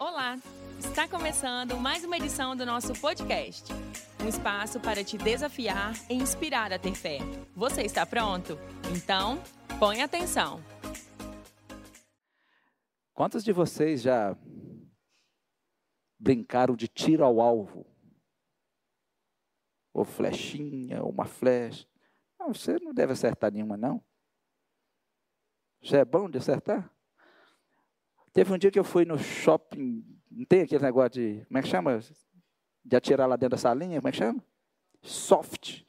Olá! Está começando mais uma edição do nosso podcast. Um espaço para te desafiar e inspirar a ter fé. Você está pronto? Então, põe atenção. Quantos de vocês já brincaram de tiro ao alvo? Ou flechinha, ou uma flecha? Não, você não deve acertar nenhuma, não. Já é bom de acertar? Teve um dia que eu fui no shopping, não tem aquele negócio de, como é que chama? De atirar lá dentro da salinha, como é que chama? Soft.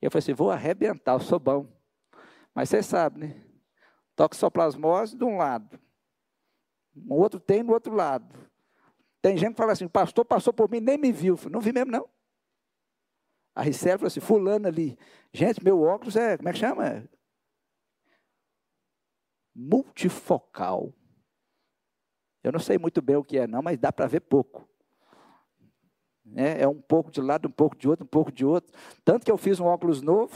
Eu falei assim, vou arrebentar, eu sou bom. Mas você sabe, né? Toxoplasmose de um lado. O outro tem do outro lado. Tem gente que fala assim, pastor passou por mim, nem me viu. Falei, não vi mesmo, não. A Ricela falou assim, fulano ali. Gente, meu óculos é, como é que chama? Multifocal. Eu não sei muito bem o que é, não, mas dá para ver pouco. É, é um pouco de lado, um pouco de outro, um pouco de outro. Tanto que eu fiz um óculos novo.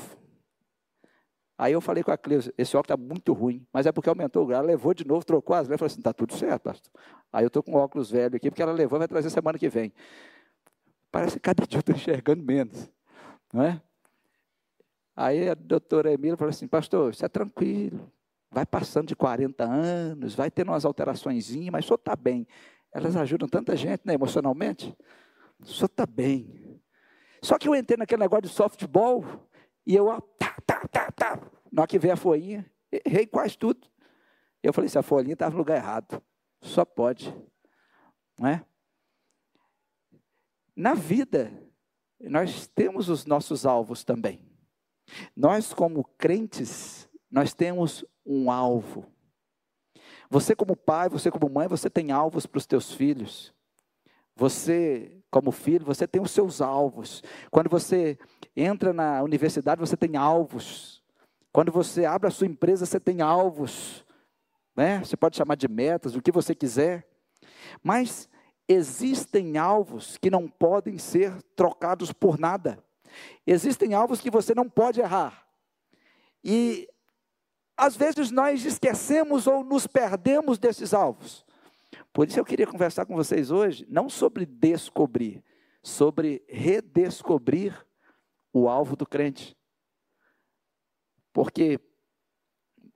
Aí eu falei com a Cleusa, esse óculos está muito ruim, mas é porque aumentou o grau. Ela levou de novo, trocou as lentes, falou assim, está tudo certo, pastor. Aí eu estou com um óculos velho aqui, porque ela levou, vai trazer semana que vem. Parece que cada dia eu estou enxergando menos, não é? Aí a doutora Emília falou assim, pastor, isso é tranquilo, vai passando de 40 anos, vai tendo umas alterações, mas senhor está bem. Elas ajudam tanta gente, né, emocionalmente. Senhor está bem. Só que eu entrei naquele negócio de softball e eu, tá, tá, tá, tá. Na hora que veio a folhinha, errei quase tudo. Eu falei, se a folhinha estava no lugar errado. Só pode. Não é? Na vida, nós temos os nossos alvos também. Nós, como crentes, nós temos um alvo. Você como pai, você como mãe, você tem alvos para os teus filhos. Você, como filho, você tem os seus alvos. Quando você entra na universidade, você tem alvos. Quando você abre a sua empresa, você tem alvos. Né? Você pode chamar de metas, o que você quiser. Mas existem alvos que não podem ser trocados por nada. Existem alvos que você não pode errar. E às vezes nós esquecemos ou nos perdemos desses alvos. Por isso eu queria conversar com vocês hoje, não sobre descobrir, sobre redescobrir o alvo do crente. Porque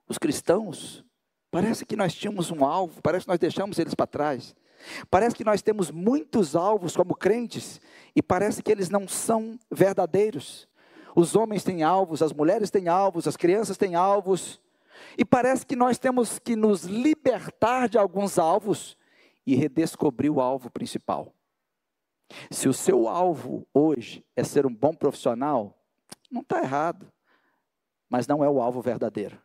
os cristãos, parece que nós tínhamos um alvo, parece que nós deixamos eles para trás. Parece que nós temos muitos alvos como crentes e parece que eles não são verdadeiros. Os homens têm alvos, as mulheres têm alvos, as crianças têm alvos, e parece que nós temos que nos libertar de alguns alvos e redescobrir o alvo principal. Se o seu alvo hoje é ser um bom profissional, não está errado, mas não é o alvo verdadeiro.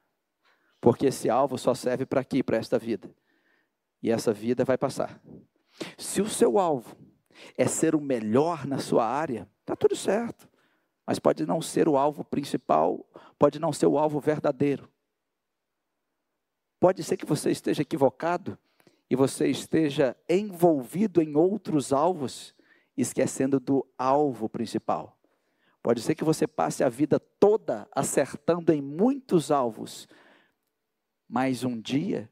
Porque esse alvo só serve para aqui, para esta vida. E essa vida vai passar. Se o seu alvo é ser o melhor na sua área, está tudo certo. Mas pode não ser o alvo principal, pode não ser o alvo verdadeiro. Pode ser que você esteja equivocado e você esteja envolvido em outros alvos, esquecendo do alvo principal. Pode ser que você passe a vida toda acertando em muitos alvos, mas um dia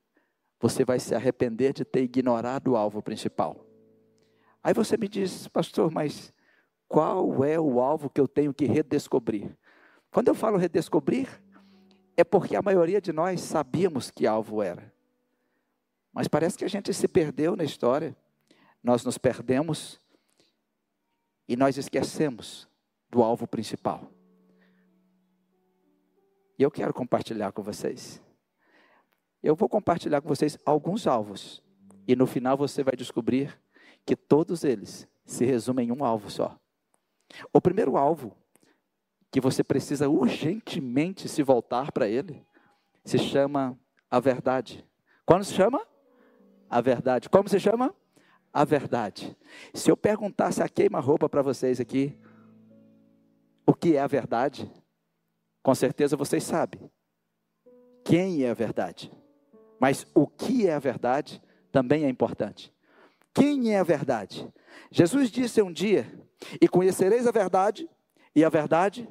você vai se arrepender de ter ignorado o alvo principal. Aí você me diz, pastor, mas qual é o alvo que eu tenho que redescobrir? Quando eu falo redescobrir, é porque a maioria de nós sabíamos que alvo era. Mas parece que a gente se perdeu na história. Nós nos perdemos e nós esquecemos do alvo principal. E eu quero compartilhar com vocês. Eu vou compartilhar com vocês alguns alvos. E no final você vai descobrir que todos eles se resumem em um alvo só. O primeiro alvo que você precisa urgentemente se voltar para ele, se chama a verdade. Quando se chama? A verdade. Como se chama? A verdade. Se eu perguntasse a queima-roupa para vocês aqui, o que é a verdade? Com certeza vocês sabem. Quem é a verdade? Mas o que é a verdade também é importante. Quem é a verdade? Jesus disse um dia: E conhecereis a verdade, e a verdade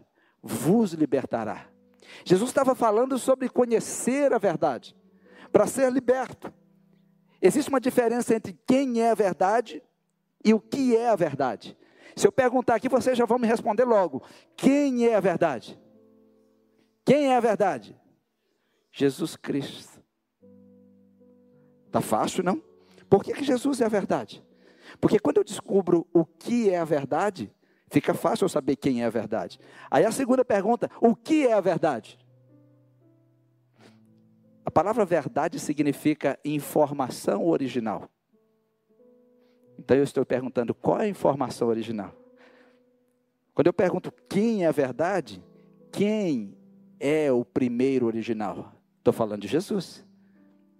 vos libertará. Jesus estava falando sobre conhecer a verdade, para ser liberto. Existe uma diferença entre quem é a verdade e o que é a verdade. Se eu perguntar aqui, vocês já vão me responder logo. Quem é a verdade? Quem é a verdade? Jesus Cristo. Está fácil, não? Por que, que Jesus é a verdade? Porque quando eu descubro o que é a verdade, fica fácil eu saber quem é a verdade. Aí a segunda pergunta: o que é a verdade? A palavra verdade significa informação original. Então eu estou perguntando qual é a informação original. Quando eu pergunto quem é a verdade, quem é o primeiro original? Estou falando de Jesus.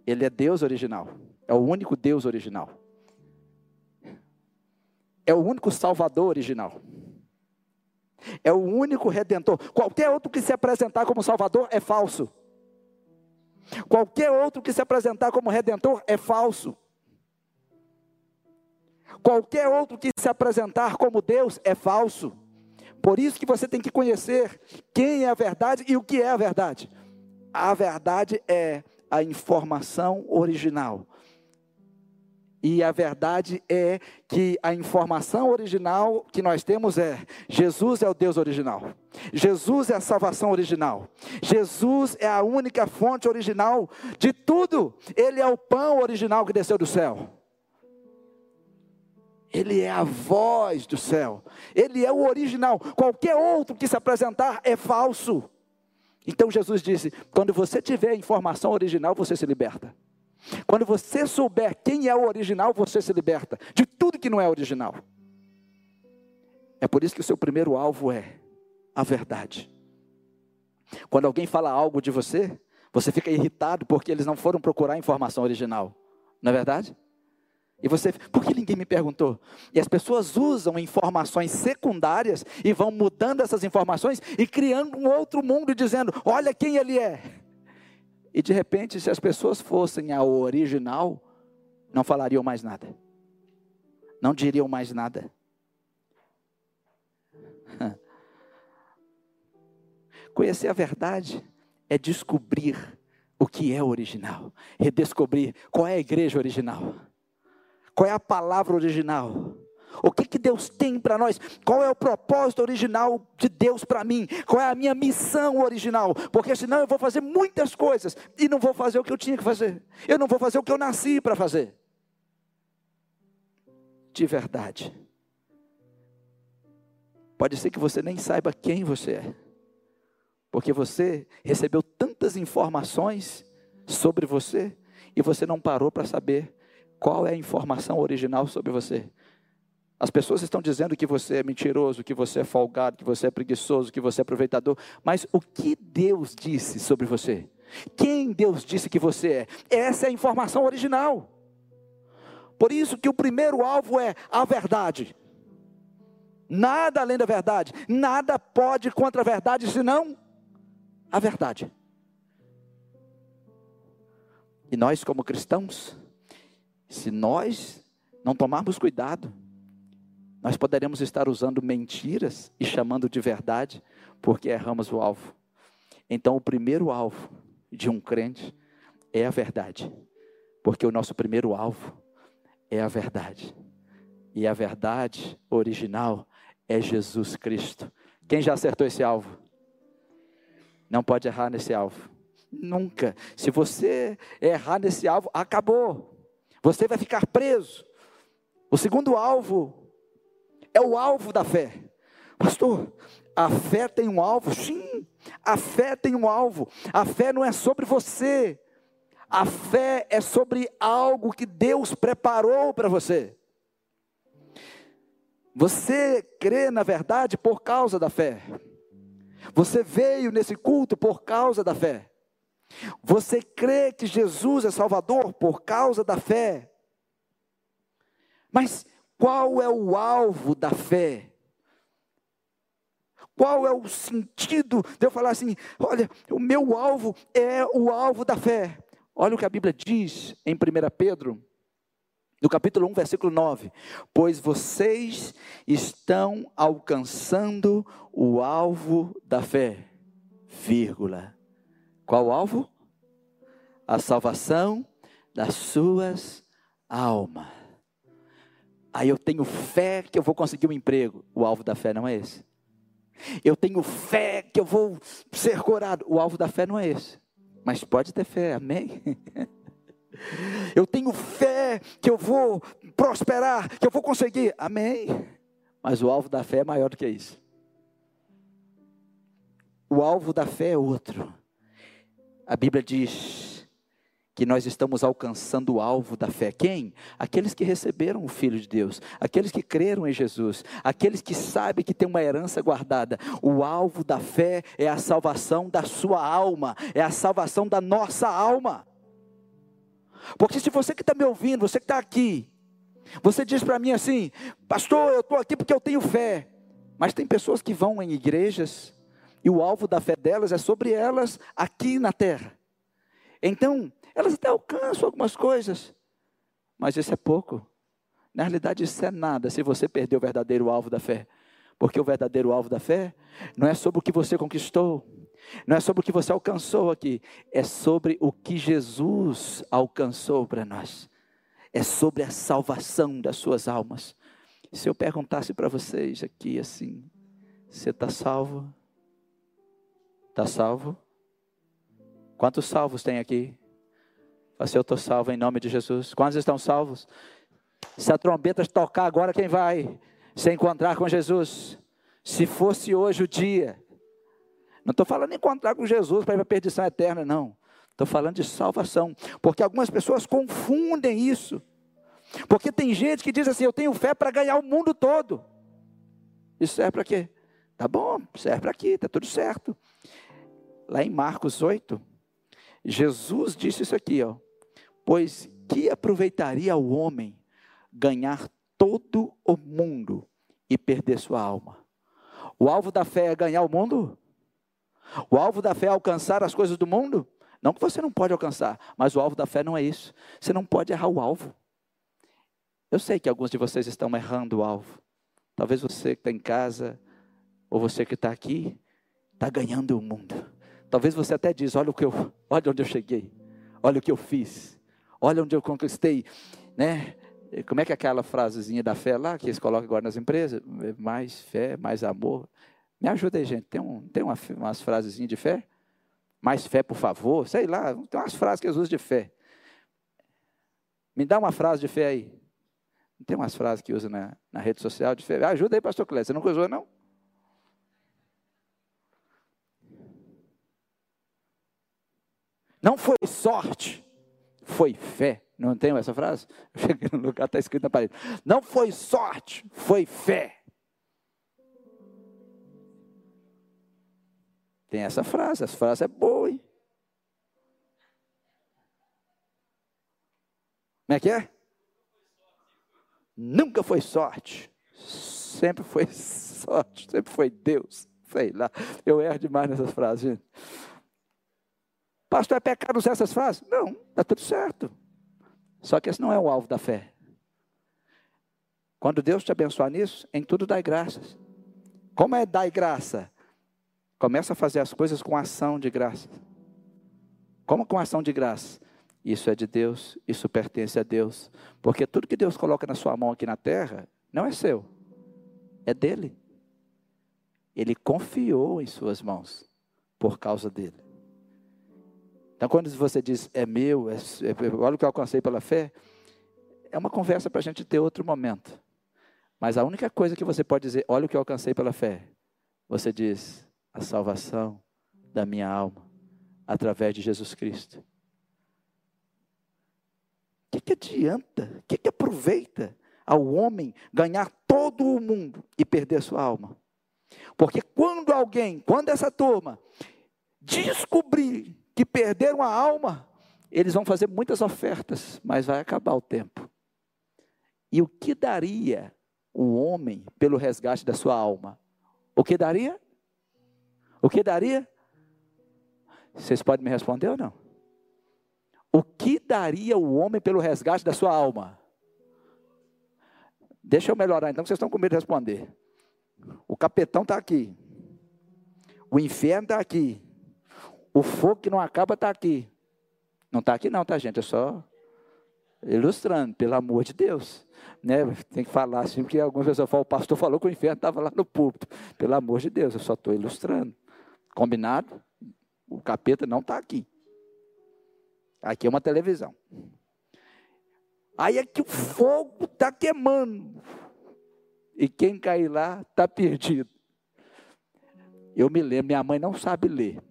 Ele é Deus original. É o único Deus original. É o único Salvador original. É o único redentor. Qualquer outro que se apresentar como Salvador é falso. Qualquer outro que se apresentar como redentor é falso. Qualquer outro que se apresentar como Deus é falso. Por isso que você tem que conhecer quem é a verdade e o que é a verdade. A verdade é a informação original. E a verdade é que a informação original que nós temos é: Jesus é o Deus original. Jesus é a salvação original. Jesus é a única fonte original de tudo. Ele é o pão original que desceu do céu. Ele é a voz do céu. Ele é o original. Qualquer outro que se apresentar é falso. Então Jesus disse: quando você tiver a informação original, você se liberta. Quando você souber quem é o original, você se liberta de tudo que não é original. É por isso que o seu primeiro alvo é a verdade. Quando alguém fala algo de você, você fica irritado porque eles não foram procurar a informação original. Não é verdade? E você, por que ninguém me perguntou? E as pessoas usam informações secundárias e vão mudando essas informações e criando um outro mundo dizendo: olha quem ele é. E de repente, se as pessoas fossem a original, não falariam mais nada. Não diriam mais nada. Conhecer a verdade é descobrir o que é original, redescobrir qual é a igreja original. Qual é a palavra original? O que, que Deus tem para nós? Qual é o propósito original de Deus para mim? Qual é a minha missão original? Porque senão eu vou fazer muitas coisas e não vou fazer o que eu tinha que fazer. Eu não vou fazer o que eu nasci para fazer. De verdade. Pode ser que você nem saiba quem você é. Porque você recebeu tantas informações sobre você e você não parou para saber qual é a informação original sobre você? As pessoas estão dizendo que você é mentiroso, que você é folgado, que você é preguiçoso, que você é aproveitador, mas o que Deus disse sobre você? Quem Deus disse que você é? Essa é a informação original. Por isso que o primeiro alvo é a verdade. Nada além da verdade, nada pode contra a verdade senão a verdade. E nós como cristãos se nós não tomarmos cuidado, nós poderemos estar usando mentiras e chamando de verdade, porque erramos o alvo. Então, o primeiro alvo de um crente é a verdade, porque o nosso primeiro alvo é a verdade. E a verdade original é Jesus Cristo. Quem já acertou esse alvo? Não pode errar nesse alvo. Nunca. Se você errar nesse alvo, acabou. Você vai ficar preso. O segundo alvo é o alvo da fé. Pastor, a fé tem um alvo? Sim, a fé tem um alvo. A fé não é sobre você. A fé é sobre algo que Deus preparou para você. Você crê na verdade por causa da fé. Você veio nesse culto por causa da fé. Você crê que Jesus é Salvador por causa da fé. Mas qual é o alvo da fé? Qual é o sentido de eu falar assim: olha, o meu alvo é o alvo da fé? Olha o que a Bíblia diz em 1 Pedro, no capítulo 1, versículo 9: Pois vocês estão alcançando o alvo da fé, vírgula. Qual alvo? A salvação das suas alma. Aí eu tenho fé que eu vou conseguir um emprego. O alvo da fé não é esse. Eu tenho fé que eu vou ser curado. O alvo da fé não é esse. Mas pode ter fé, amém? Eu tenho fé que eu vou prosperar, que eu vou conseguir, amém? Mas o alvo da fé é maior do que isso. O alvo da fé é outro. A Bíblia diz que nós estamos alcançando o alvo da fé. Quem? Aqueles que receberam o Filho de Deus, aqueles que creram em Jesus, aqueles que sabem que tem uma herança guardada. O alvo da fé é a salvação da sua alma, é a salvação da nossa alma. Porque se você que está me ouvindo, você que está aqui, você diz para mim assim, pastor, eu estou aqui porque eu tenho fé. Mas tem pessoas que vão em igrejas e o alvo da fé delas é sobre elas aqui na terra. Então, elas até alcançam algumas coisas, mas isso é pouco. Na realidade, isso é nada se você perder o verdadeiro alvo da fé. Porque o verdadeiro alvo da fé não é sobre o que você conquistou, não é sobre o que você alcançou aqui, é sobre o que Jesus alcançou para nós. É sobre a salvação das suas almas. Se eu perguntasse para vocês aqui assim, você está salvo? Está salvo? Quantos salvos tem aqui? Assim, eu estou salvo em nome de Jesus. Quantos estão salvos? Se a trombeta tocar agora, quem vai se encontrar com Jesus? Se fosse hoje o dia. Não estou falando encontrar com Jesus para ir para a perdição eterna, não. Estou falando de salvação. Porque algumas pessoas confundem isso. Porque tem gente que diz assim: eu tenho fé para ganhar o mundo todo. Isso serve para quê? Tá bom, serve para aqui, está tudo certo. Lá em Marcos 8, Jesus disse isso aqui, ó. Pois que aproveitaria o homem ganhar todo o mundo e perder sua alma? O alvo da fé é ganhar o mundo? O alvo da fé é alcançar as coisas do mundo? Não que você não pode alcançar, mas o alvo da fé não é isso. Você não pode errar o alvo. Eu sei que alguns de vocês estão errando o alvo. Talvez você que está em casa, ou você que está aqui, está ganhando o mundo. Talvez você até diz: olha o que eu, olha onde eu cheguei, olha o que eu fiz. Olha onde eu conquistei, né? Como é que é aquela frasezinha da fé lá que eles colocam agora nas empresas? Mais fé, mais amor. Me ajuda aí, gente. Tem, um, tem uma, umas frasezinhas de fé? Mais fé, por favor. Sei lá, tem umas frases que eles usam de fé. Me dá uma frase de fé aí. Tem umas frases que usa na, na rede social de fé? Ajuda aí, pastor Cléber. Você nunca usou, não? Não foi sorte foi fé. Não tem essa frase? Cheguei no lugar, está escrito na parede. Não foi sorte, foi fé. Tem essa frase, essa frase é boa, hein? Como é que é? Nunca foi sorte, sempre foi sorte, sempre foi Deus. Sei lá, eu erro demais nessas frases, gente. Pastor, é pecado usar essas frases? Não, está tudo certo. Só que esse não é o alvo da fé. Quando Deus te abençoar nisso, em tudo dai graças. Como é dar graça? Começa a fazer as coisas com ação de graça. Como com ação de graça? Isso é de Deus, isso pertence a Deus. Porque tudo que Deus coloca na sua mão aqui na terra, não é seu, é dele. Ele confiou em suas mãos por causa dele. Então, quando você diz é meu, é, é, olha o que eu alcancei pela fé, é uma conversa para a gente ter outro momento. Mas a única coisa que você pode dizer, olha o que eu alcancei pela fé, você diz a salvação da minha alma através de Jesus Cristo. O que, que adianta? O que, que aproveita ao homem ganhar todo o mundo e perder sua alma? Porque quando alguém, quando essa turma descobrir que perderam a alma, eles vão fazer muitas ofertas, mas vai acabar o tempo. E o que daria o homem pelo resgate da sua alma? O que daria? O que daria? Vocês podem me responder ou não? O que daria o homem pelo resgate da sua alma? Deixa eu melhorar, então, vocês estão com medo de responder. O capetão está aqui. O inferno está aqui. O fogo que não acaba está aqui. Não está aqui não, tá gente? É só Ilustrando, pelo amor de Deus. Né? Tem que falar assim, porque algumas pessoas falam, o pastor falou que o inferno estava lá no púlpito. Pelo amor de Deus, eu só estou ilustrando. Combinado? O capeta não está aqui. Aqui é uma televisão. Aí é que o fogo está queimando. E quem cair lá está perdido. Eu me lembro, minha mãe não sabe ler.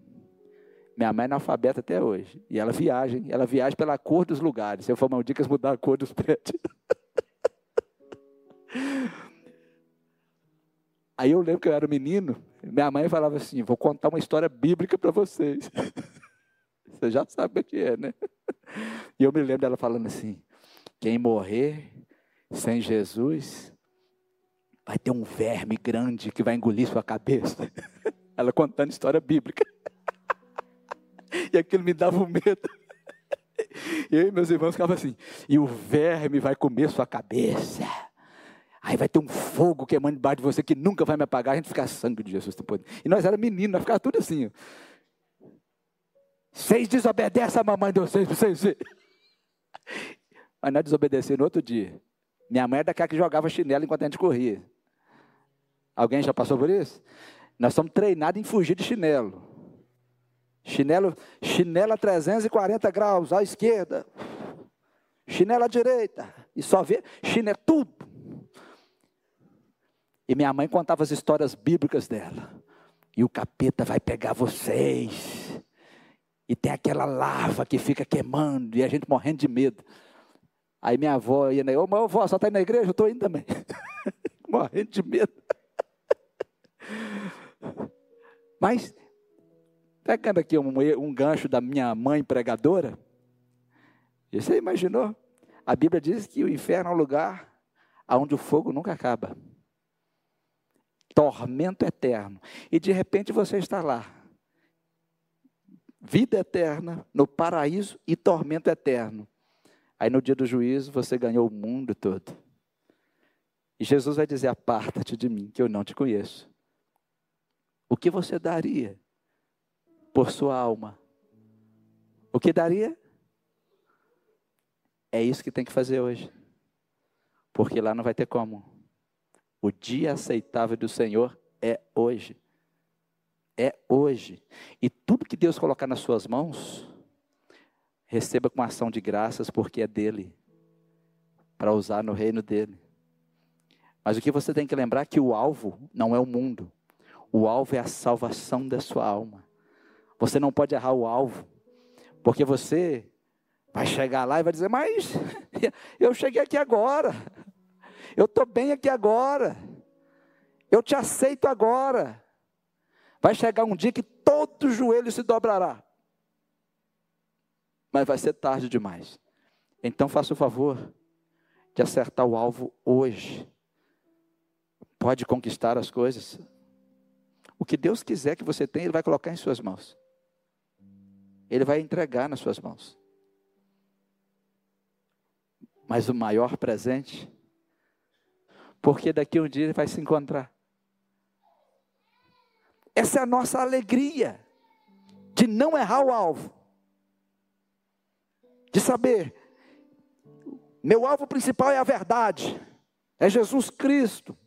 Minha mãe é analfabeta até hoje. E ela viaja, ela viaja pela cor dos lugares. Eu falo, dicas mudar a cor dos prédios. Aí eu lembro que eu era menino, minha mãe falava assim: vou contar uma história bíblica para vocês. Você já sabe o que é, né? E eu me lembro dela falando assim: quem morrer sem Jesus vai ter um verme grande que vai engolir sua cabeça. Ela contando história bíblica. E aquilo me dava um medo. Eu e meus irmãos ficavam assim: e o verme vai comer sua cabeça. Aí vai ter um fogo queimando debaixo de você que nunca vai me apagar. A gente fica sangue de Jesus. E nós era meninos, nós ficava tudo assim. Vocês desobedecem a mamãe de vocês, vocês. Mas nós desobedecemos no outro dia. Minha mãe era daquela que jogava chinelo enquanto a gente corria. Alguém já passou por isso? Nós somos treinados em fugir de chinelo. Chinelo, chinelo a 340 graus à esquerda. Chinelo à direita. E só vê chinelo, tudo. E minha mãe contava as histórias bíblicas dela. E o capeta vai pegar vocês. E tem aquela lava que fica queimando. E a gente morrendo de medo. Aí minha avó ia? Ô, minha avó, só está indo na igreja? Eu estou indo também. morrendo de medo. Mas, pegando aqui um, um gancho da minha mãe pregadora, você imaginou? A Bíblia diz que o inferno é um lugar onde o fogo nunca acaba tormento eterno. E de repente você está lá. Vida eterna, no paraíso e tormento eterno. Aí no dia do juízo você ganhou o mundo todo. E Jesus vai dizer: Aparta-te de mim, que eu não te conheço. O que você daria por sua alma? O que daria? É isso que tem que fazer hoje. Porque lá não vai ter como. O dia aceitável do Senhor é hoje. É hoje. E tudo que Deus colocar nas suas mãos, receba com ação de graças, porque é dele, para usar no reino dele. Mas o que você tem que lembrar é que o alvo não é o mundo, o alvo é a salvação da sua alma. Você não pode errar o alvo, porque você vai chegar lá e vai dizer: Mas eu cheguei aqui agora, eu estou bem aqui agora. Eu te aceito agora. Vai chegar um dia que todo joelho se dobrará. Mas vai ser tarde demais. Então faça o favor de acertar o alvo hoje. Pode conquistar as coisas. O que Deus quiser que você tenha, Ele vai colocar em suas mãos. Ele vai entregar nas suas mãos. Mas o maior presente porque daqui um dia ele vai se encontrar. Essa é a nossa alegria de não errar o alvo, de saber, meu alvo principal é a verdade, é Jesus Cristo,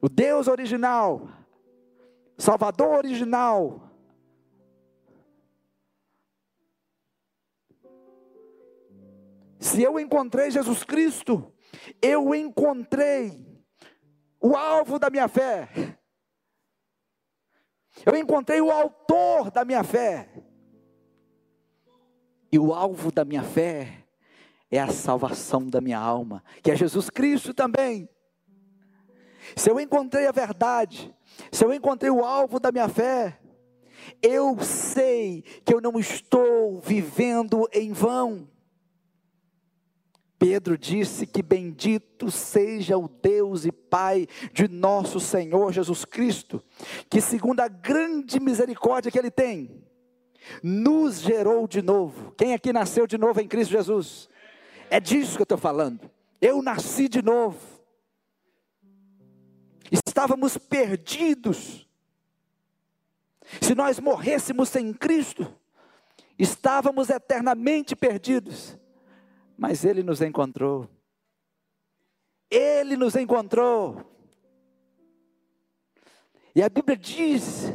o Deus original, Salvador original. Se eu encontrei Jesus Cristo, eu encontrei o alvo da minha fé. Eu encontrei o autor da minha fé. E o alvo da minha fé é a salvação da minha alma, que é Jesus Cristo também. Se eu encontrei a verdade, se eu encontrei o alvo da minha fé, eu sei que eu não estou vivendo em vão. Pedro disse que bendito seja o Deus e Pai de nosso Senhor Jesus Cristo, que segundo a grande misericórdia que Ele tem, nos gerou de novo. Quem aqui nasceu de novo em Cristo Jesus? É disso que eu estou falando. Eu nasci de novo. Estávamos perdidos. Se nós morrêssemos sem Cristo, estávamos eternamente perdidos Mas Ele nos encontrou. Ele nos encontrou. E a Bíblia diz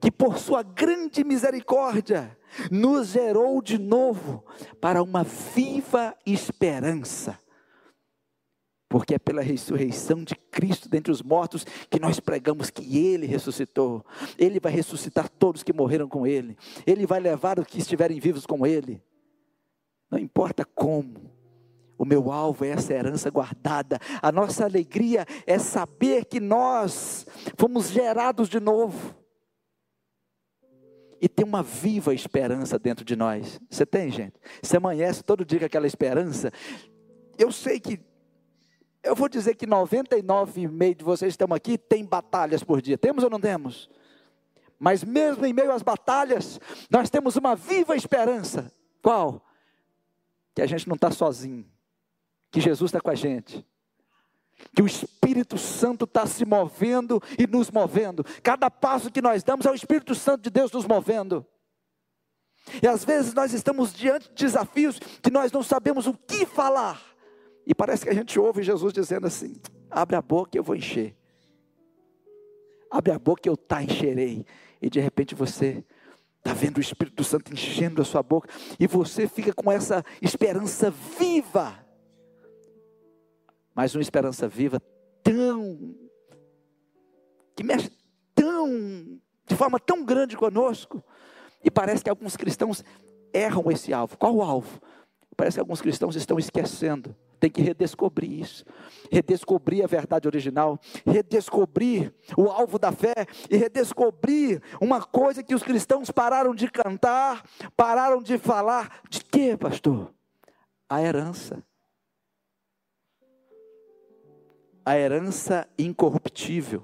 que por sua grande misericórdia nos gerou de novo para uma viva esperança. Porque é pela ressurreição de Cristo dentre os mortos que nós pregamos que Ele ressuscitou. Ele vai ressuscitar todos que morreram com Ele. Ele vai levar os que estiverem vivos com Ele. Não importa como. O meu alvo é essa herança guardada. A nossa alegria é saber que nós fomos gerados de novo e tem uma viva esperança dentro de nós. Você tem, gente? Você amanhece todo dia com aquela esperança. Eu sei que, eu vou dizer que 99,5% de vocês que estão aqui tem batalhas por dia. Temos ou não temos? Mas mesmo em meio às batalhas, nós temos uma viva esperança. Qual? Que a gente não está sozinho. Que Jesus está com a gente que o Espírito Santo está se movendo e nos movendo. Cada passo que nós damos é o Espírito Santo de Deus nos movendo. E às vezes nós estamos diante de desafios que nós não sabemos o que falar. E parece que a gente ouve Jesus dizendo assim: abre a boca e eu vou encher. Abre a boca e eu tá encherei. E de repente você está vendo o Espírito Santo enchendo a sua boca. E você fica com essa esperança viva mas uma esperança viva tão que mexe tão de forma tão grande conosco e parece que alguns cristãos erram esse alvo. Qual o alvo? Parece que alguns cristãos estão esquecendo. Tem que redescobrir isso, redescobrir a verdade original, redescobrir o alvo da fé e redescobrir uma coisa que os cristãos pararam de cantar, pararam de falar. De quê, pastor? A herança. a herança incorruptível.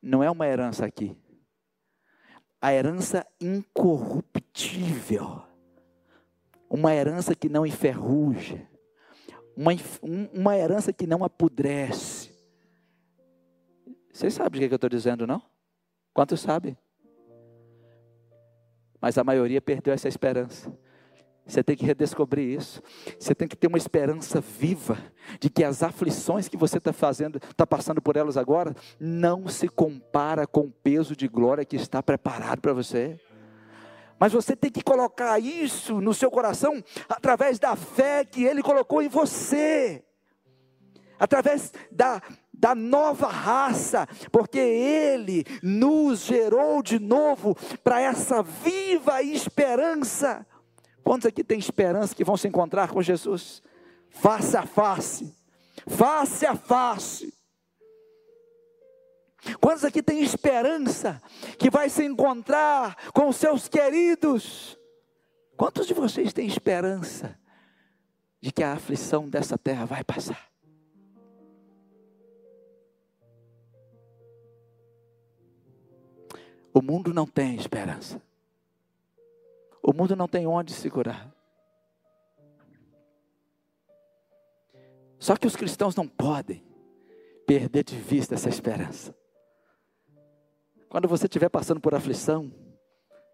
Não é uma herança aqui. A herança incorruptível. Uma herança que não enferruja. Uma, uma herança que não apodrece. Vocês sabem o que, é que eu estou dizendo, não? Quantos sabem? Mas a maioria perdeu essa esperança. Você tem que redescobrir isso. Você tem que ter uma esperança viva de que as aflições que você está fazendo, está passando por elas agora, não se compara com o peso de glória que está preparado para você. Mas você tem que colocar isso no seu coração através da fé que Ele colocou em você, através da, da nova raça, porque Ele nos gerou de novo para essa viva esperança. Quantos aqui têm esperança que vão se encontrar com Jesus? Face a face. Face a face. Quantos aqui têm esperança que vai se encontrar com seus queridos? Quantos de vocês têm esperança de que a aflição dessa terra vai passar? O mundo não tem esperança. O mundo não tem onde segurar. Só que os cristãos não podem perder de vista essa esperança. Quando você estiver passando por aflição,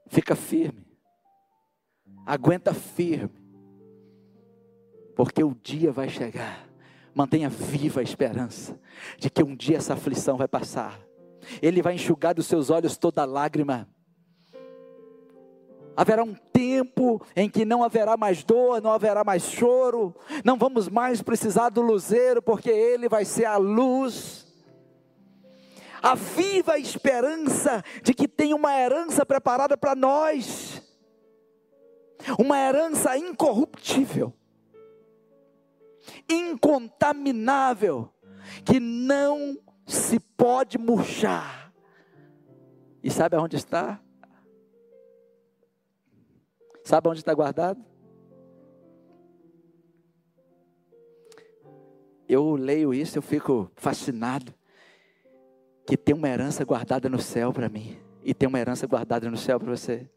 fica firme. Aguenta firme. Porque o dia vai chegar. Mantenha viva a esperança de que um dia essa aflição vai passar. Ele vai enxugar dos seus olhos toda lágrima Haverá um tempo em que não haverá mais dor, não haverá mais choro, não vamos mais precisar do luzeiro, porque Ele vai ser a luz. A viva esperança de que tem uma herança preparada para nós, uma herança incorruptível, incontaminável, que não se pode murchar. E sabe aonde está? Sabe onde está guardado? Eu leio isso, eu fico fascinado. Que tem uma herança guardada no céu para mim. E tem uma herança guardada no céu para você.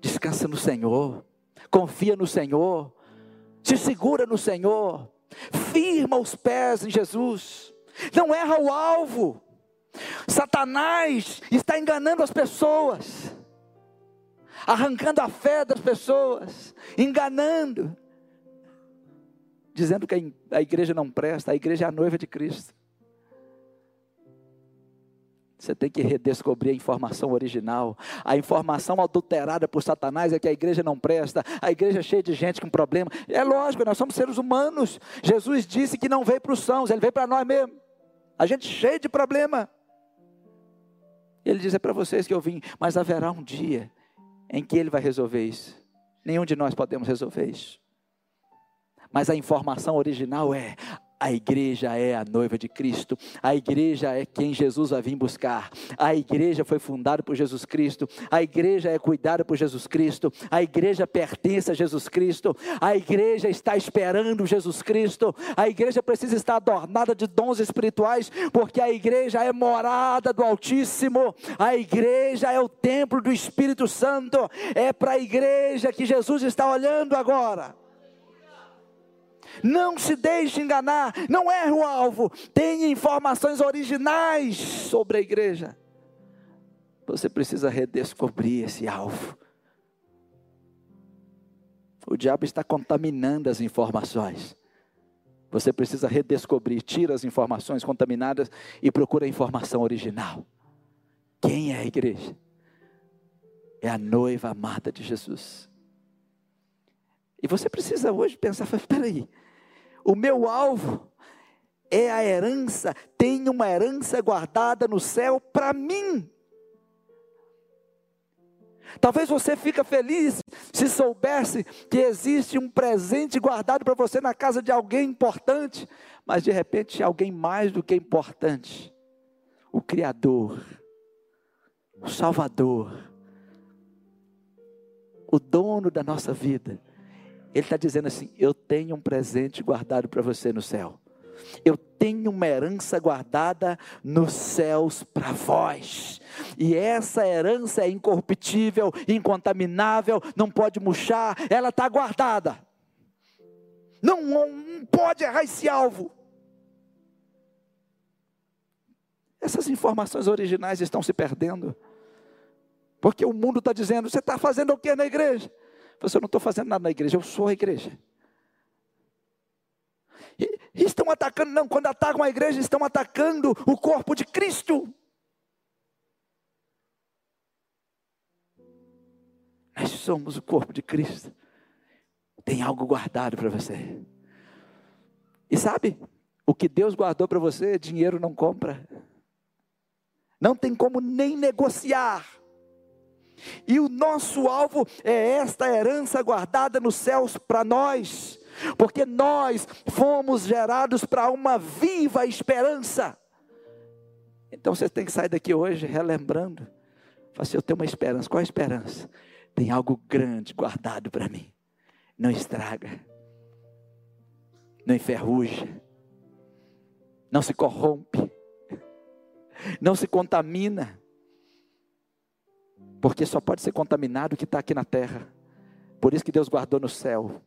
Descansa no Senhor. Confia no Senhor. Se segura no Senhor. Firma os pés em Jesus. Não erra o alvo. Satanás está enganando as pessoas. arrancando a fé das pessoas, enganando, dizendo que a igreja não presta, a igreja é a noiva de Cristo. Você tem que redescobrir a informação original. A informação adulterada por Satanás é que a igreja não presta, a igreja é cheia de gente com problema. É lógico, nós somos seres humanos. Jesus disse que não veio para os sãos, ele veio para nós mesmo. A gente cheia de problema. Ele diz: é para vocês que eu vim, mas haverá um dia em que ele vai resolver isso. Nenhum de nós podemos resolver isso. Mas a informação original é: a igreja é a noiva de Cristo. A igreja é quem Jesus vai vir buscar. A igreja foi fundada por Jesus Cristo. A igreja é cuidada por Jesus Cristo. A igreja pertence a Jesus Cristo. A igreja está esperando Jesus Cristo. A igreja precisa estar adornada de dons espirituais, porque a igreja é morada do Altíssimo. A igreja é o templo do Espírito Santo. É para a igreja que Jesus está olhando agora. Não se deixe enganar, não erre o alvo. Tenha informações originais sobre a igreja. Você precisa redescobrir esse alvo. O diabo está contaminando as informações. Você precisa redescobrir, tira as informações contaminadas e procura a informação original. Quem é a igreja? É a noiva amada de Jesus. E você precisa hoje pensar, espera aí, o meu alvo é a herança, tenho uma herança guardada no céu para mim. Talvez você fique feliz se soubesse que existe um presente guardado para você na casa de alguém importante, mas de repente alguém mais do que importante, o Criador, o Salvador, o dono da nossa vida, ele está dizendo assim: Eu tenho um presente guardado para você no céu. Eu tenho uma herança guardada nos céus para vós. E essa herança é incorruptível, incontaminável, não pode murchar, ela está guardada. Não, não pode errar esse alvo. Essas informações originais estão se perdendo. Porque o mundo está dizendo: você está fazendo o que na igreja? Você não estou fazendo nada na igreja, eu sou a igreja. E, estão atacando, não, quando atacam a igreja, estão atacando o corpo de Cristo. Nós somos o corpo de Cristo. Tem algo guardado para você. E sabe, o que Deus guardou para você, dinheiro não compra. Não tem como nem negociar. E o nosso alvo é esta herança guardada nos céus para nós, porque nós fomos gerados para uma viva esperança. Então você tem que sair daqui hoje relembrando. Fala assim, eu tenho uma esperança. Qual a esperança? Tem algo grande guardado para mim. Não estraga. Não enferruja. Não se corrompe. Não se contamina porque só pode ser contaminado o que está aqui na terra. Por isso que Deus guardou no céu.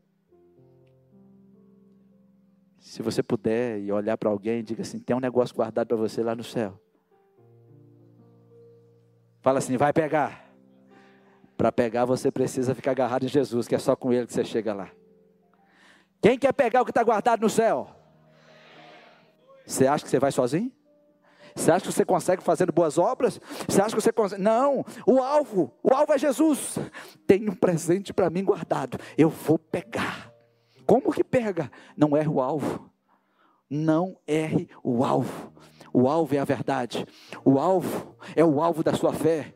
Se você puder e olhar para alguém, diga assim: tem um negócio guardado para você lá no céu. Fala assim: vai pegar. Para pegar, você precisa ficar agarrado em Jesus, que é só com Ele que você chega lá. Quem quer pegar o que está guardado no céu? Você acha que você vai sozinho? Você acha que você consegue fazendo boas obras? Você acha que você consegue? Não, o alvo, o alvo é Jesus. Tem um presente para mim guardado. Eu vou pegar. Como que pega? Não erre o alvo. Não erre o alvo. O alvo é a verdade. O alvo é o alvo da sua fé.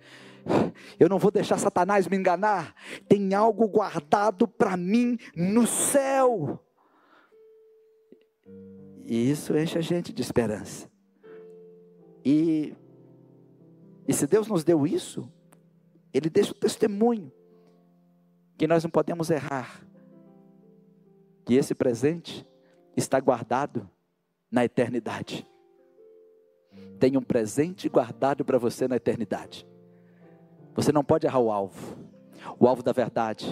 Eu não vou deixar Satanás me enganar. Tem algo guardado para mim no céu. E isso enche a gente de esperança. E, e se Deus nos deu isso, Ele deixa o testemunho que nós não podemos errar, que esse presente está guardado na eternidade. Tem um presente guardado para você na eternidade. Você não pode errar o alvo, o alvo da verdade,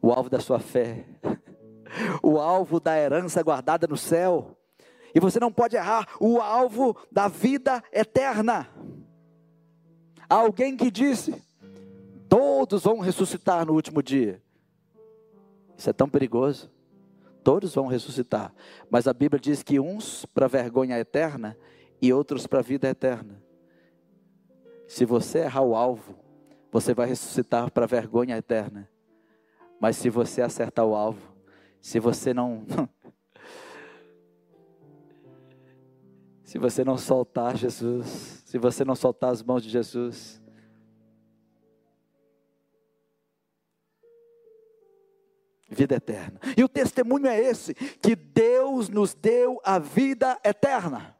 o alvo da sua fé, o alvo da herança guardada no céu. E você não pode errar o alvo da vida eterna. Há alguém que disse Todos vão ressuscitar no último dia. Isso é tão perigoso. Todos vão ressuscitar. Mas a Bíblia diz que uns para vergonha eterna e outros para a vida eterna. Se você errar o alvo, você vai ressuscitar para vergonha eterna. Mas se você acertar o alvo, se você não. se você não soltar Jesus, se você não soltar as mãos de Jesus, vida eterna. E o testemunho é esse: que Deus nos deu a vida eterna.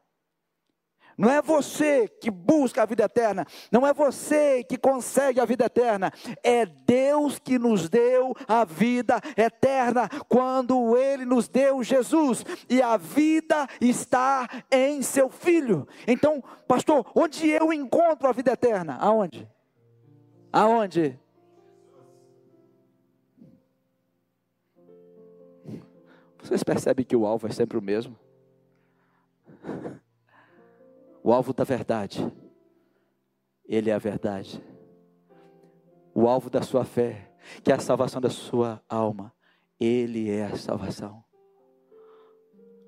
Não é você que busca a vida eterna, não é você que consegue a vida eterna, é Deus que nos deu a vida eterna quando Ele nos deu Jesus, e a vida está em Seu Filho. Então, pastor, onde eu encontro a vida eterna? Aonde? Aonde? Vocês percebem que o alvo é sempre o mesmo? O alvo da verdade, Ele é a verdade. O alvo da sua fé, que é a salvação da sua alma, Ele é a salvação.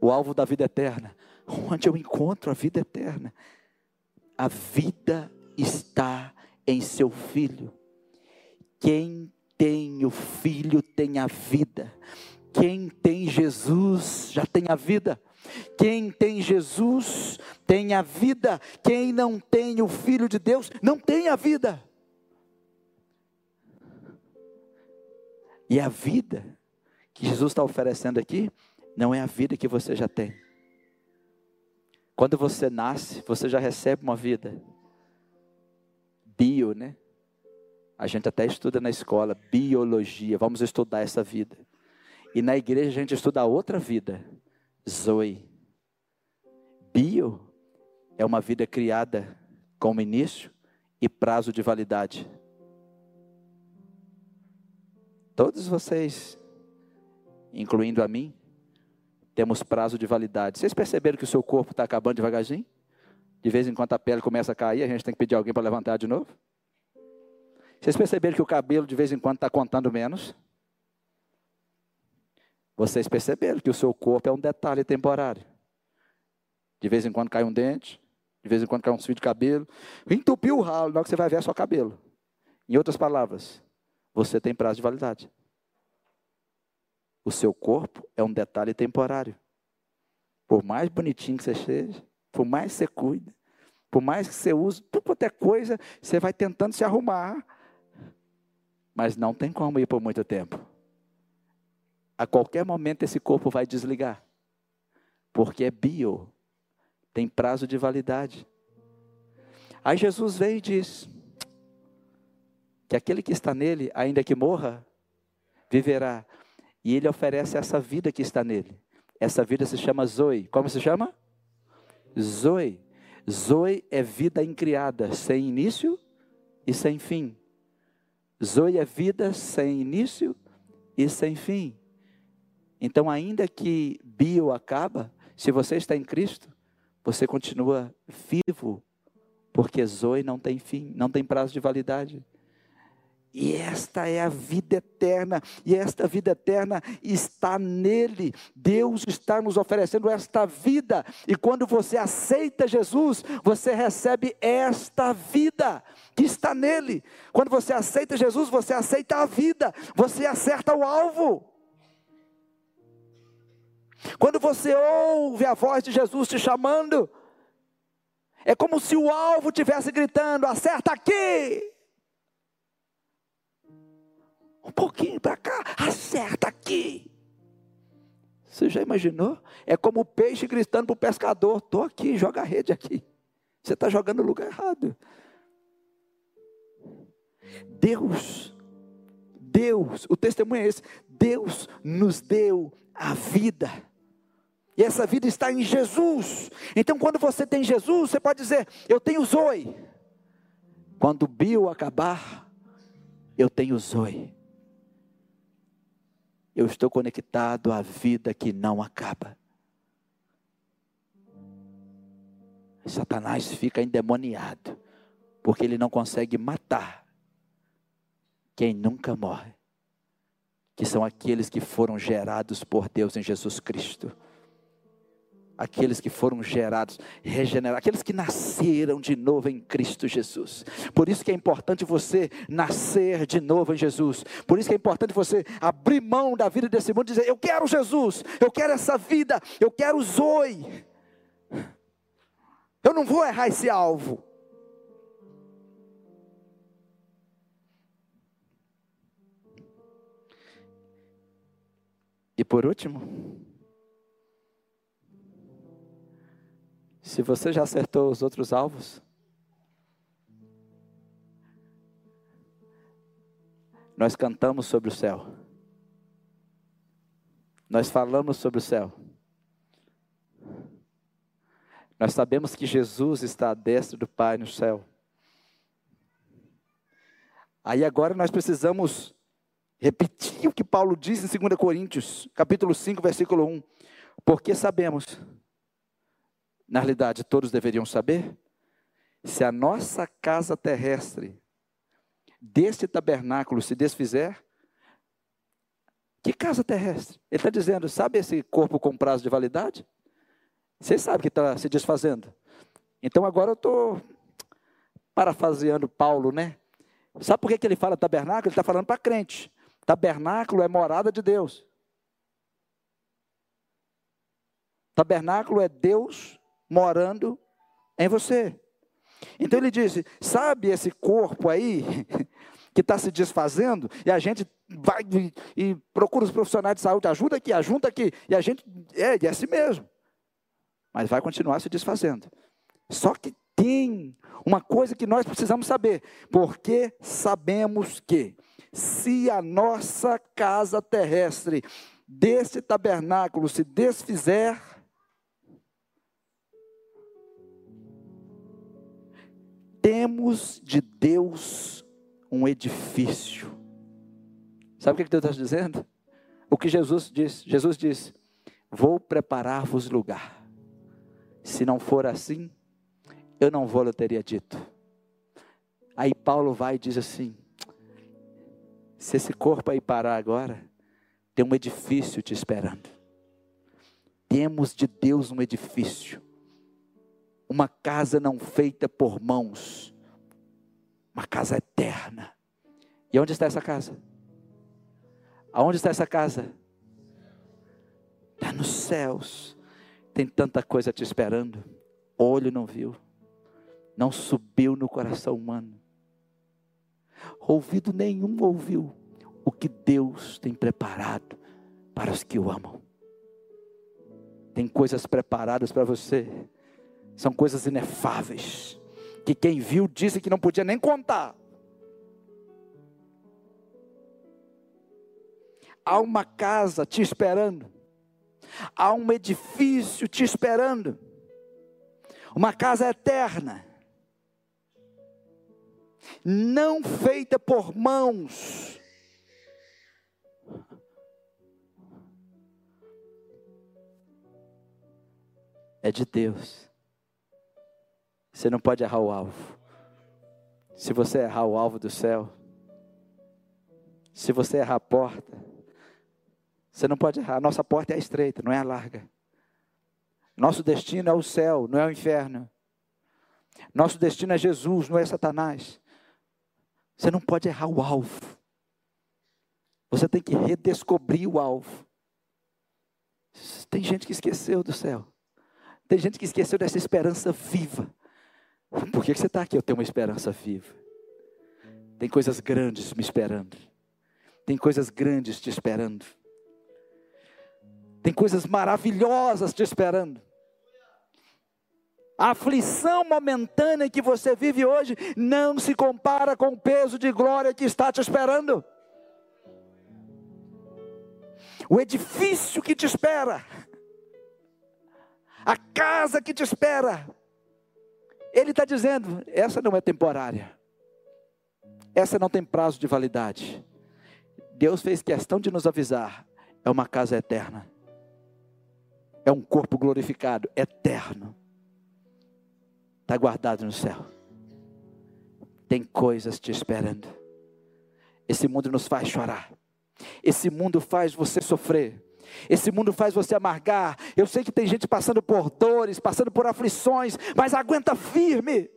O alvo da vida eterna, onde eu encontro a vida eterna? A vida está em seu Filho. Quem tem o Filho tem a vida. Quem tem Jesus já tem a vida. Quem tem Jesus tem a vida. Quem não tem o Filho de Deus não tem a vida. E a vida que Jesus está oferecendo aqui não é a vida que você já tem. Quando você nasce, você já recebe uma vida. Bio, né? A gente até estuda na escola, biologia. Vamos estudar essa vida. E na igreja a gente estuda a outra vida, Zoe. Bio é uma vida criada com início e prazo de validade. Todos vocês, incluindo a mim, temos prazo de validade. Vocês perceberam que o seu corpo está acabando devagarzinho? De vez em quando a pele começa a cair, a gente tem que pedir alguém para levantar de novo? Vocês perceberam que o cabelo de vez em quando está contando menos? Vocês perceberam que o seu corpo é um detalhe temporário. De vez em quando cai um dente, de vez em quando cai um fio de cabelo. Entupiu o ralo, na hora que você vai ver é só cabelo. Em outras palavras, você tem prazo de validade. O seu corpo é um detalhe temporário. Por mais bonitinho que você seja, por mais que você cuide, por mais que você use tudo quanto é coisa, você vai tentando se arrumar. Mas não tem como ir por muito tempo a qualquer momento esse corpo vai desligar. Porque é bio, tem prazo de validade. Aí Jesus vem e diz que aquele que está nele, ainda que morra, viverá. E ele oferece essa vida que está nele. Essa vida se chama Zoe. Como se chama? Zoe. Zoe é vida incriada, sem início e sem fim. Zoe é vida sem início e sem fim. Então, ainda que bio acaba, se você está em Cristo, você continua vivo, porque Zoe não tem fim, não tem prazo de validade. E esta é a vida eterna, e esta vida eterna está nele. Deus está nos oferecendo esta vida, e quando você aceita Jesus, você recebe esta vida que está nele. Quando você aceita Jesus, você aceita a vida, você acerta o alvo. Quando você ouve a voz de Jesus te chamando, é como se o alvo estivesse gritando: acerta aqui. Um pouquinho para cá, acerta aqui. Você já imaginou? É como o peixe gritando para o pescador: estou aqui, joga a rede aqui. Você está jogando no lugar errado. Deus, Deus, o testemunho é esse: Deus nos deu a vida. E essa vida está em Jesus. Então, quando você tem Jesus, você pode dizer: Eu tenho Zoe. Quando o bio acabar, eu tenho Zoe. Eu estou conectado à vida que não acaba. Satanás fica endemoniado, porque ele não consegue matar quem nunca morre, que são aqueles que foram gerados por Deus em Jesus Cristo aqueles que foram gerados, regenerados, aqueles que nasceram de novo em Cristo Jesus. Por isso que é importante você nascer de novo em Jesus. Por isso que é importante você abrir mão da vida desse mundo e dizer: Eu quero Jesus, eu quero essa vida, eu quero o Zoe. Eu não vou errar esse alvo. E por último, Se você já acertou os outros alvos, nós cantamos sobre o céu. Nós falamos sobre o céu. Nós sabemos que Jesus está à destra do Pai no céu. Aí agora nós precisamos repetir o que Paulo diz em 2 Coríntios, capítulo 5, versículo 1. Porque sabemos na realidade todos deveriam saber, se a nossa casa terrestre deste tabernáculo se desfizer, que casa terrestre? Ele está dizendo, sabe esse corpo com prazo de validade? Vocês sabem que está se desfazendo. Então agora eu estou parafraseando Paulo, né? Sabe por que, que ele fala tabernáculo? Ele está falando para crente. Tabernáculo é morada de Deus. Tabernáculo é Deus morando em você. Então ele disse: sabe esse corpo aí que está se desfazendo e a gente vai e, e, procura os profissionais de saúde, ajuda aqui, ajuda aqui, e a gente é, é assim mesmo, mas vai continuar se desfazendo. Só que tem uma coisa que nós precisamos saber, porque sabemos que se a nossa casa terrestre desse tabernáculo se desfizer, temos de Deus um edifício. Sabe o que Deus está dizendo? O que Jesus disse? Jesus disse: Vou preparar-vos lugar. Se não for assim, eu não vou, eu teria dito. Aí Paulo vai e diz assim: Se esse corpo aí parar agora, tem um edifício te esperando. Temos de Deus um edifício uma casa não feita por mãos, uma casa eterna. E onde está essa casa? Aonde está essa casa? Está nos céus. Tem tanta coisa te esperando. Olho não viu, não subiu no coração humano. Ouvido nenhum ouviu o que Deus tem preparado para os que o amam. Tem coisas preparadas para você são coisas inefáveis, que quem viu disse que não podia nem contar. Há uma casa te esperando, há um edifício te esperando, uma casa eterna, não feita por mãos, é de Deus. Você não pode errar o alvo. Se você errar o alvo do céu, se você errar a porta, você não pode errar. Nossa porta é estreita, não é a larga. Nosso destino é o céu, não é o inferno. Nosso destino é Jesus, não é Satanás. Você não pode errar o alvo. Você tem que redescobrir o alvo. Tem gente que esqueceu do céu. Tem gente que esqueceu dessa esperança viva. Por que você está aqui? Eu tenho uma esperança viva. Tem coisas grandes me esperando. Tem coisas grandes te esperando. Tem coisas maravilhosas te esperando. A aflição momentânea que você vive hoje não se compara com o peso de glória que está te esperando. O edifício que te espera, a casa que te espera, ele está dizendo: essa não é temporária, essa não tem prazo de validade. Deus fez questão de nos avisar: é uma casa eterna, é um corpo glorificado, eterno, está guardado no céu. Tem coisas te esperando. Esse mundo nos faz chorar. Esse mundo faz você sofrer. Esse mundo faz você amargar. Eu sei que tem gente passando por dores, passando por aflições, mas aguenta firme.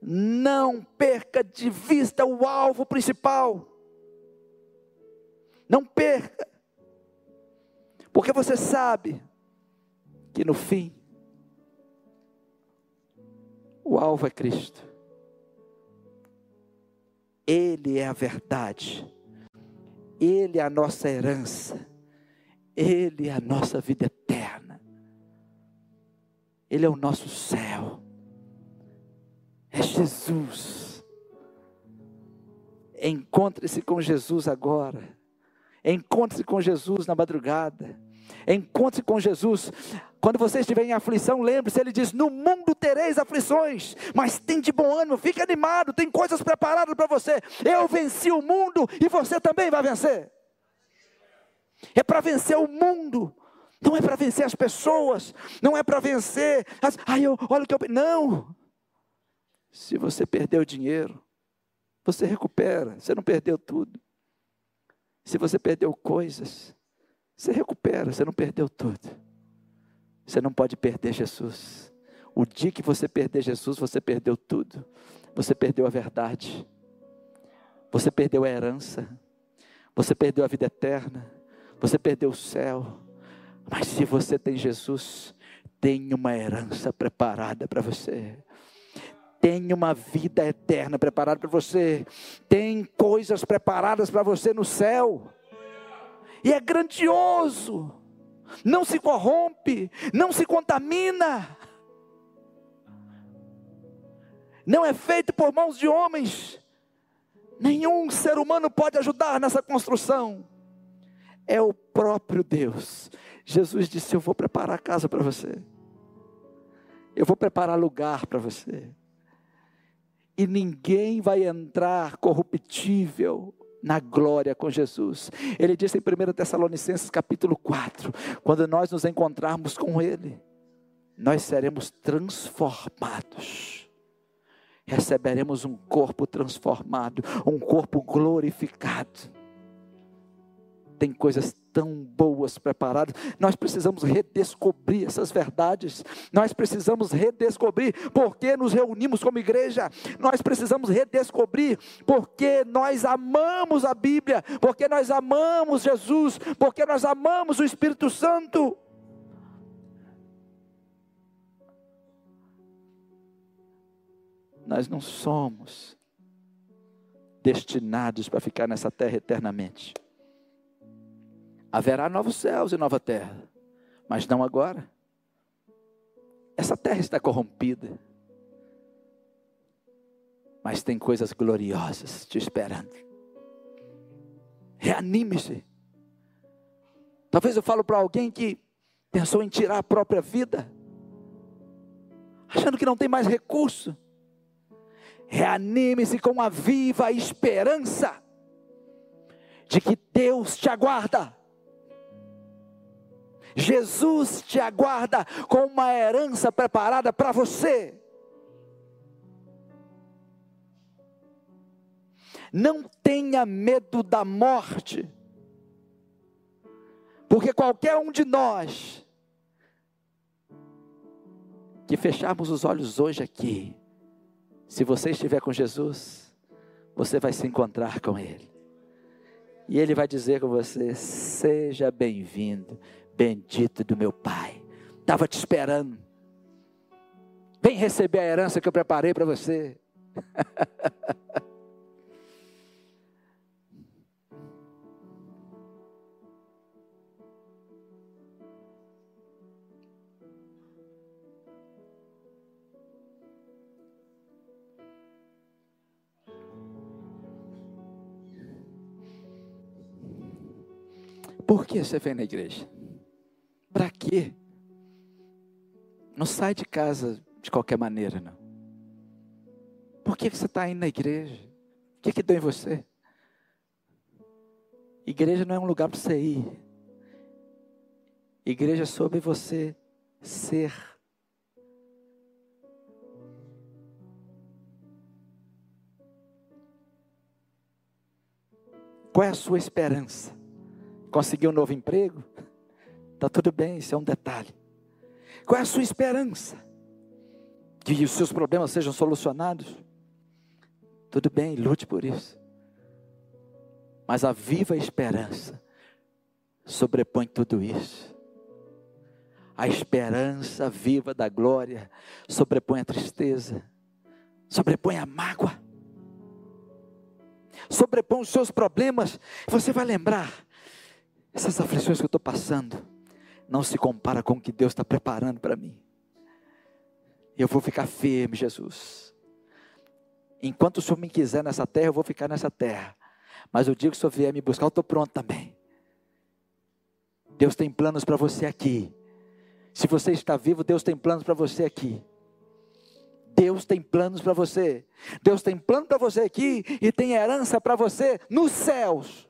Não perca de vista o alvo principal. Não perca. Porque você sabe que no fim, o alvo é Cristo. Ele é a verdade. Ele é a nossa herança. Ele é a nossa vida eterna. Ele é o nosso céu. É Jesus. Encontre-se com Jesus agora. Encontre-se com Jesus na madrugada. Encontre-se com Jesus. Quando você estiver em aflição, lembre-se, ele diz: No mundo tereis aflições, mas tem de bom ânimo, fique animado, tem coisas preparadas para você. Eu venci o mundo e você também vai vencer. É para vencer o mundo, não é para vencer as pessoas, não é para vencer as. Ai, eu, olha o que eu. Não! Se você perdeu dinheiro, você recupera, você não perdeu tudo. Se você perdeu coisas, você recupera, você não perdeu tudo. Você não pode perder Jesus. O dia que você perder Jesus, você perdeu tudo. Você perdeu a verdade. Você perdeu a herança. Você perdeu a vida eterna. Você perdeu o céu. Mas se você tem Jesus, tem uma herança preparada para você tem uma vida eterna preparada para você, tem coisas preparadas para você no céu, e é grandioso, não se corrompe, não se contamina, não é feito por mãos de homens, nenhum ser humano pode ajudar nessa construção, é o próprio Deus. Jesus disse: Eu vou preparar a casa para você, eu vou preparar lugar para você. E ninguém vai entrar corruptível na glória com Jesus. Ele disse em 1 Tessalonicenses capítulo 4: quando nós nos encontrarmos com Ele, nós seremos transformados. Receberemos um corpo transformado, um corpo glorificado tem coisas tão boas preparadas. Nós precisamos redescobrir essas verdades. Nós precisamos redescobrir porque nos reunimos como igreja. Nós precisamos redescobrir porque nós amamos a Bíblia, porque nós amamos Jesus, porque nós amamos o Espírito Santo. Nós não somos destinados para ficar nessa terra eternamente. Haverá novos céus e nova terra, mas não agora. Essa terra está corrompida, mas tem coisas gloriosas te esperando. Reanime-se. Talvez eu falo para alguém que pensou em tirar a própria vida, achando que não tem mais recurso. Reanime-se com a viva esperança de que Deus te aguarda. Jesus te aguarda com uma herança preparada para você. Não tenha medo da morte, porque qualquer um de nós que fecharmos os olhos hoje aqui, se você estiver com Jesus, você vai se encontrar com Ele. E Ele vai dizer com você: seja bem-vindo, Bendito do meu Pai, estava te esperando. Vem receber a herança que eu preparei para você. Por que você vem na igreja? Quê? Não sai de casa de qualquer maneira, não. Por que, que você está indo na igreja? O que, que deu em você? Igreja não é um lugar para você ir. Igreja é sobre você ser. Qual é a sua esperança? Conseguir um novo emprego? Está tudo bem, isso é um detalhe. Qual é a sua esperança? Que os seus problemas sejam solucionados? Tudo bem, lute por isso. Mas a viva esperança sobrepõe tudo isso. A esperança viva da glória sobrepõe a tristeza, sobrepõe a mágoa, sobrepõe os seus problemas. Você vai lembrar, essas aflições que eu estou passando, não se compara com o que Deus está preparando para mim. Eu vou ficar firme, Jesus. Enquanto o Senhor me quiser nessa terra, eu vou ficar nessa terra. Mas o dia que o Senhor vier me buscar, eu estou pronto também. Deus tem planos para você aqui. Se você está vivo, Deus tem planos para você aqui. Deus tem planos para você. Deus tem plano para você aqui e tem herança para você nos céus.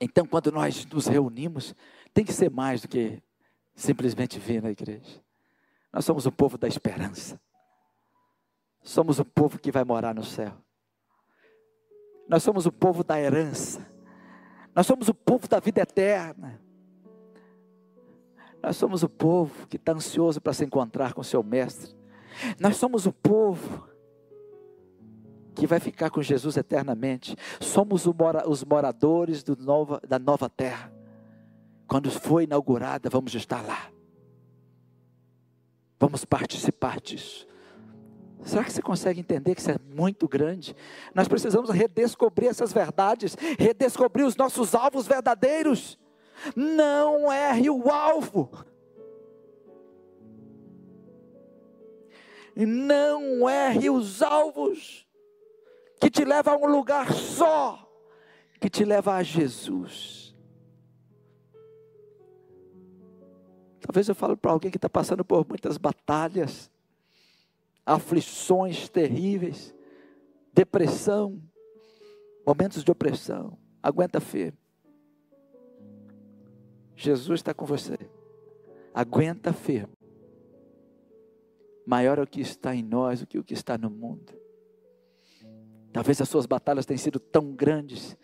Então, quando nós nos reunimos, tem que ser mais do que simplesmente vir na igreja. Nós somos o povo da esperança. Somos o povo que vai morar no céu. Nós somos o povo da herança. Nós somos o povo da vida eterna. Nós somos o povo que está ansioso para se encontrar com seu mestre. Nós somos o povo que vai ficar com Jesus eternamente. Somos os moradores nova, da nova terra. Quando for inaugurada, vamos estar lá. Vamos participar disso. Será que você consegue entender que isso é muito grande? Nós precisamos redescobrir essas verdades, redescobrir os nossos alvos verdadeiros. Não erre o alvo. Não erre os alvos que te leva a um lugar só, que te leva a Jesus. Talvez eu fale para alguém que está passando por muitas batalhas, aflições terríveis, depressão, momentos de opressão. Aguenta firme. Jesus está com você. Aguenta firme. Maior é o que está em nós do que o que está no mundo. Talvez as suas batalhas tenham sido tão grandes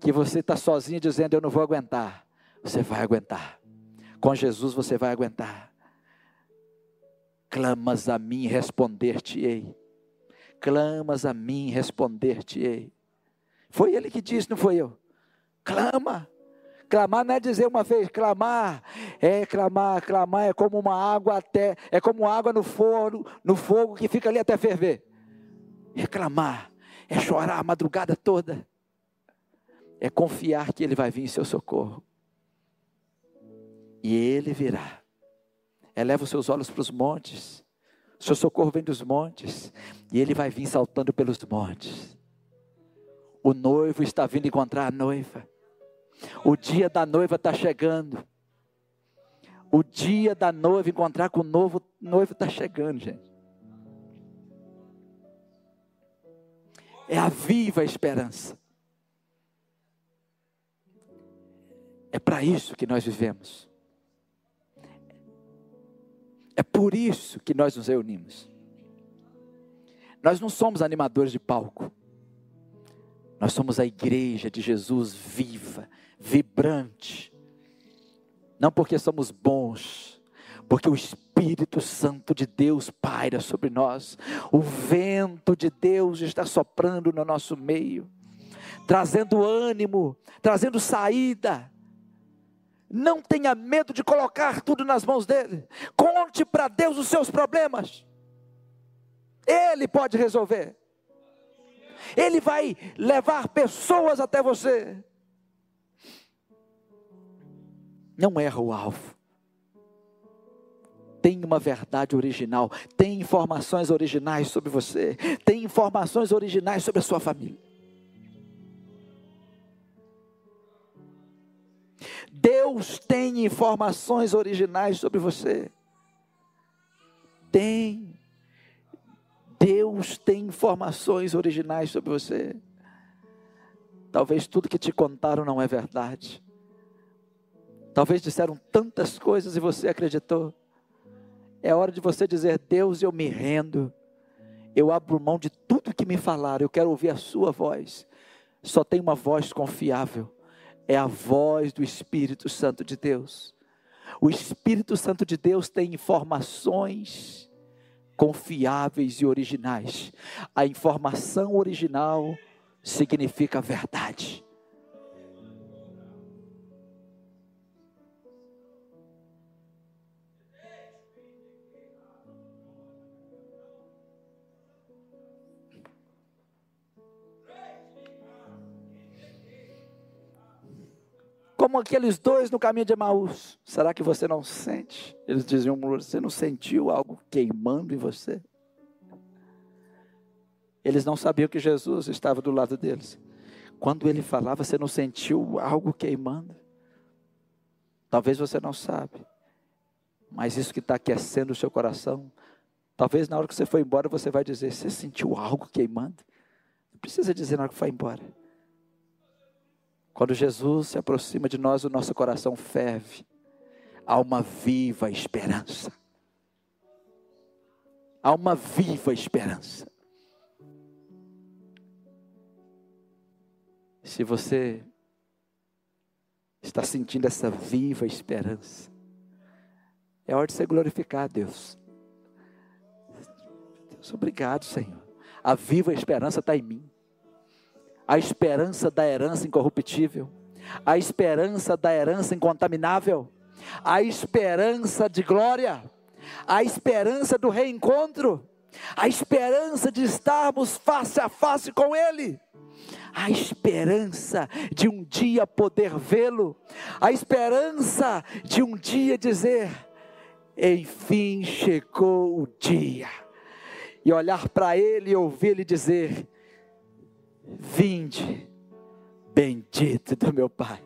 que você está sozinho dizendo: Eu não vou aguentar. Você vai aguentar. Com Jesus você vai aguentar. Clamas a mim, responder-te-ei. Clamas a mim, responder-te-ei. Foi ele que disse, não foi eu. Clama. Clamar não é dizer uma vez, clamar é clamar, clamar é como uma água até, é como água no fogo, no fogo que fica ali até ferver. Reclamar é chorar a madrugada toda, é confiar que Ele vai vir em seu socorro. E Ele virá. Eleva os seus olhos para os montes. Seu socorro vem dos montes. E Ele vai vir saltando pelos montes. O noivo está vindo encontrar a noiva. O dia da noiva está chegando. O dia da noiva encontrar com o novo noivo está chegando, gente. É a viva esperança. É para isso que nós vivemos. É por isso que nós nos reunimos. Nós não somos animadores de palco. Nós somos a igreja de Jesus viva, vibrante. Não porque somos bons, porque o Espírito Santo de Deus paira sobre nós, o vento de Deus está soprando no nosso meio, trazendo ânimo, trazendo saída. Não tenha medo de colocar tudo nas mãos dele, conte para Deus os seus problemas, Ele pode resolver, Ele vai levar pessoas até você. Não erra o alvo tem uma verdade original, tem informações originais sobre você, tem informações originais sobre a sua família. Deus tem informações originais sobre você. Tem. Deus tem informações originais sobre você. Talvez tudo que te contaram não é verdade. Talvez disseram tantas coisas e você acreditou. É hora de você dizer: Deus, eu me rendo. Eu abro mão de tudo que me falaram, eu quero ouvir a sua voz. Só tem uma voz confiável, é a voz do Espírito Santo de Deus. O Espírito Santo de Deus tem informações confiáveis e originais. A informação original significa verdade. Como aqueles dois no caminho de Emaús. Será que você não sente? Eles diziam, você não sentiu algo queimando em você? Eles não sabiam que Jesus estava do lado deles. Quando ele falava, você não sentiu algo queimando? Talvez você não sabe. Mas isso que está aquecendo o seu coração, talvez na hora que você foi embora, você vai dizer: Você sentiu algo queimando? Não precisa dizer na hora que foi embora. Quando Jesus se aproxima de nós, o nosso coração ferve. Há uma viva esperança. Há uma viva esperança. Se você está sentindo essa viva esperança, é hora de você glorificar a Deus. Deus, obrigado, Senhor. A viva esperança está em mim a esperança da herança incorruptível, a esperança da herança incontaminável, a esperança de glória, a esperança do reencontro, a esperança de estarmos face a face com Ele, a esperança de um dia poder vê-lo, a esperança de um dia dizer: enfim chegou o dia, e olhar para Ele e ouvir Ele dizer: Vinde, bendito do meu Pai.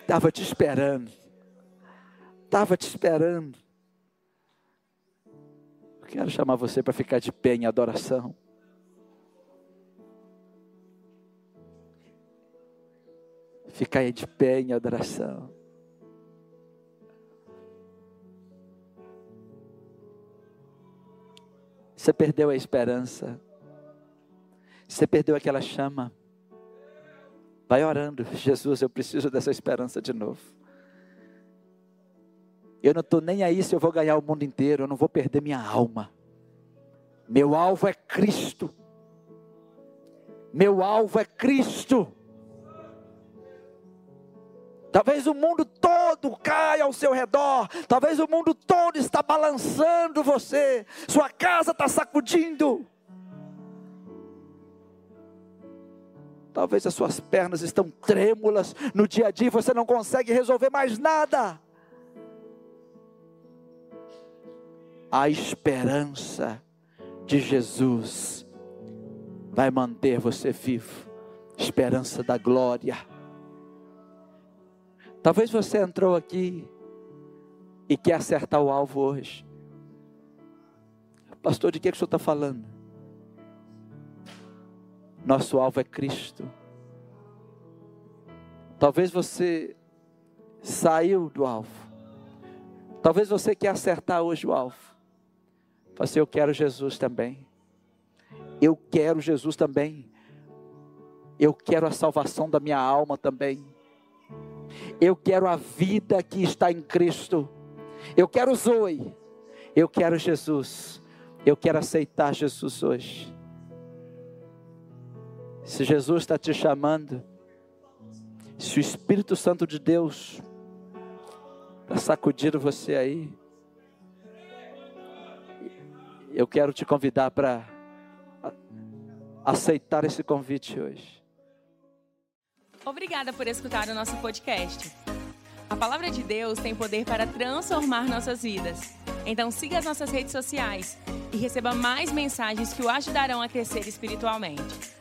Estava te esperando. Estava te esperando. Eu quero chamar você para ficar de pé em adoração. Ficar de pé em adoração. Você perdeu a esperança. Você perdeu aquela chama. Vai orando, Jesus, eu preciso dessa esperança de novo. Eu não estou nem aí se eu vou ganhar o mundo inteiro, eu não vou perder minha alma. Meu alvo é Cristo. Meu alvo é Cristo. Talvez o mundo todo caia ao seu redor. Talvez o mundo todo está balançando você. Sua casa está sacudindo. Talvez as suas pernas estão trêmulas no dia a dia, você não consegue resolver mais nada. A esperança de Jesus vai manter você vivo. Esperança da glória. Talvez você entrou aqui e quer acertar o alvo hoje. Pastor, de que, que o senhor está falando? Nosso alvo é Cristo. Talvez você saiu do alvo. Talvez você quer acertar hoje o alvo. Fala assim, eu quero Jesus também. Eu quero Jesus também. Eu quero a salvação da minha alma também. Eu quero a vida que está em Cristo. Eu quero Zoe. Eu quero Jesus. Eu quero aceitar Jesus hoje. Se Jesus está te chamando, se o Espírito Santo de Deus está sacudindo você aí, eu quero te convidar para aceitar esse convite hoje. Obrigada por escutar o nosso podcast. A palavra de Deus tem poder para transformar nossas vidas. Então siga as nossas redes sociais e receba mais mensagens que o ajudarão a crescer espiritualmente.